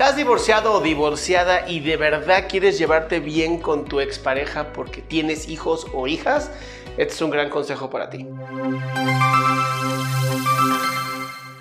¿Estás divorciado o divorciada y de verdad quieres llevarte bien con tu expareja porque tienes hijos o hijas? Este es un gran consejo para ti.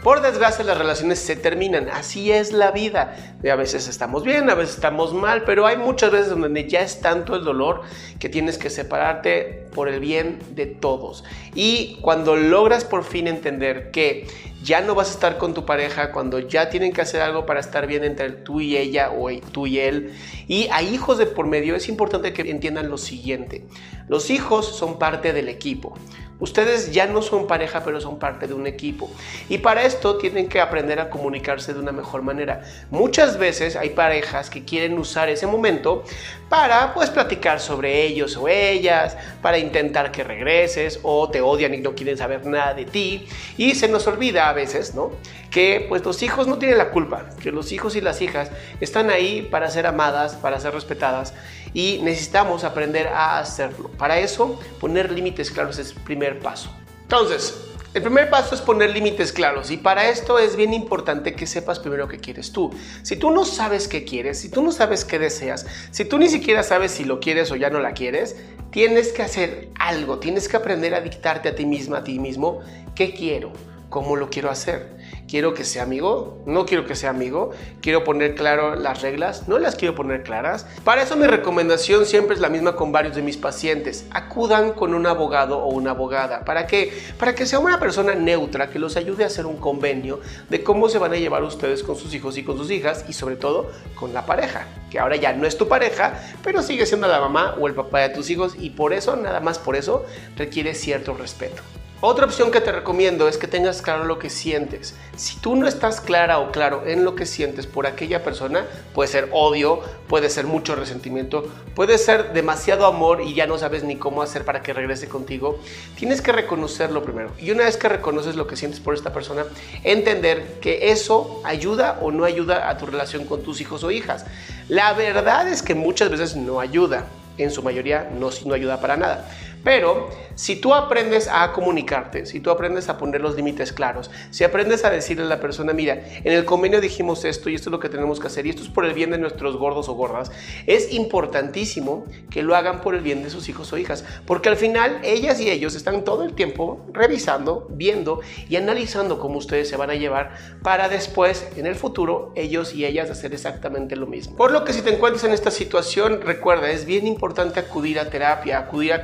Por desgracia las relaciones se terminan, así es la vida. A veces estamos bien, a veces estamos mal, pero hay muchas veces donde ya es tanto el dolor que tienes que separarte por el bien de todos. Y cuando logras por fin entender que ya no vas a estar con tu pareja, cuando ya tienen que hacer algo para estar bien entre tú y ella o tú y él, y hay hijos de por medio, es importante que entiendan lo siguiente. Los hijos son parte del equipo. Ustedes ya no son pareja, pero son parte de un equipo. Y para esto tienen que aprender a comunicarse de una mejor manera. Muchas veces hay parejas que quieren usar ese momento para pues platicar sobre ellos o ellas, para intentar que regreses o te odian y no quieren saber nada de ti. Y se nos olvida a veces, ¿no? Que pues los hijos no tienen la culpa, que los hijos y las hijas están ahí para ser amadas, para ser respetadas y necesitamos aprender a hacerlo. Para eso, poner límites claros es el primer paso. Entonces, el primer paso es poner límites claros y para esto es bien importante que sepas primero qué quieres tú. Si tú no sabes qué quieres, si tú no sabes qué deseas, si tú ni siquiera sabes si lo quieres o ya no la quieres, tienes que hacer algo, tienes que aprender a dictarte a ti misma, a ti mismo, qué quiero, cómo lo quiero hacer. Quiero que sea amigo, no quiero que sea amigo, quiero poner claro las reglas, no las quiero poner claras. Para eso mi recomendación siempre es la misma con varios de mis pacientes. Acudan con un abogado o una abogada. ¿Para qué? Para que sea una persona neutra que los ayude a hacer un convenio de cómo se van a llevar ustedes con sus hijos y con sus hijas y sobre todo con la pareja, que ahora ya no es tu pareja, pero sigue siendo la mamá o el papá de tus hijos y por eso, nada más por eso, requiere cierto respeto. Otra opción que te recomiendo es que tengas claro lo que sientes. Si tú no estás clara o claro en lo que sientes por aquella persona, puede ser odio, puede ser mucho resentimiento, puede ser demasiado amor y ya no sabes ni cómo hacer para que regrese contigo, tienes que reconocerlo primero. Y una vez que reconoces lo que sientes por esta persona, entender que eso ayuda o no ayuda a tu relación con tus hijos o hijas. La verdad es que muchas veces no ayuda, en su mayoría no, no ayuda para nada. Pero si tú aprendes a comunicarte, si tú aprendes a poner los límites claros, si aprendes a decirle a la persona, mira, en el convenio dijimos esto y esto es lo que tenemos que hacer y esto es por el bien de nuestros gordos o gordas, es importantísimo que lo hagan por el bien de sus hijos o hijas, porque al final ellas y ellos están todo el tiempo revisando, viendo y analizando cómo ustedes se van a llevar para después, en el futuro, ellos y ellas hacer exactamente lo mismo. Por lo que si te encuentras en esta situación, recuerda, es bien importante acudir a terapia, acudir a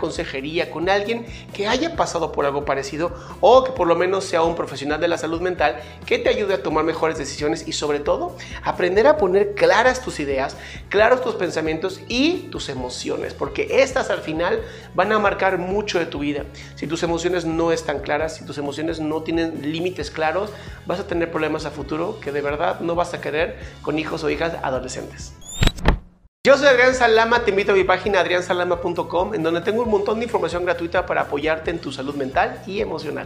con alguien que haya pasado por algo parecido o que por lo menos sea un profesional de la salud mental que te ayude a tomar mejores decisiones y sobre todo aprender a poner claras tus ideas, claros tus pensamientos y tus emociones, porque estas al final van a marcar mucho de tu vida. Si tus emociones no están claras, si tus emociones no tienen límites claros, vas a tener problemas a futuro que de verdad no vas a querer con hijos o hijas adolescentes. Yo soy Adrián Salama, te invito a mi página adriansalama.com en donde tengo un montón de información gratuita para apoyarte en tu salud mental y emocional.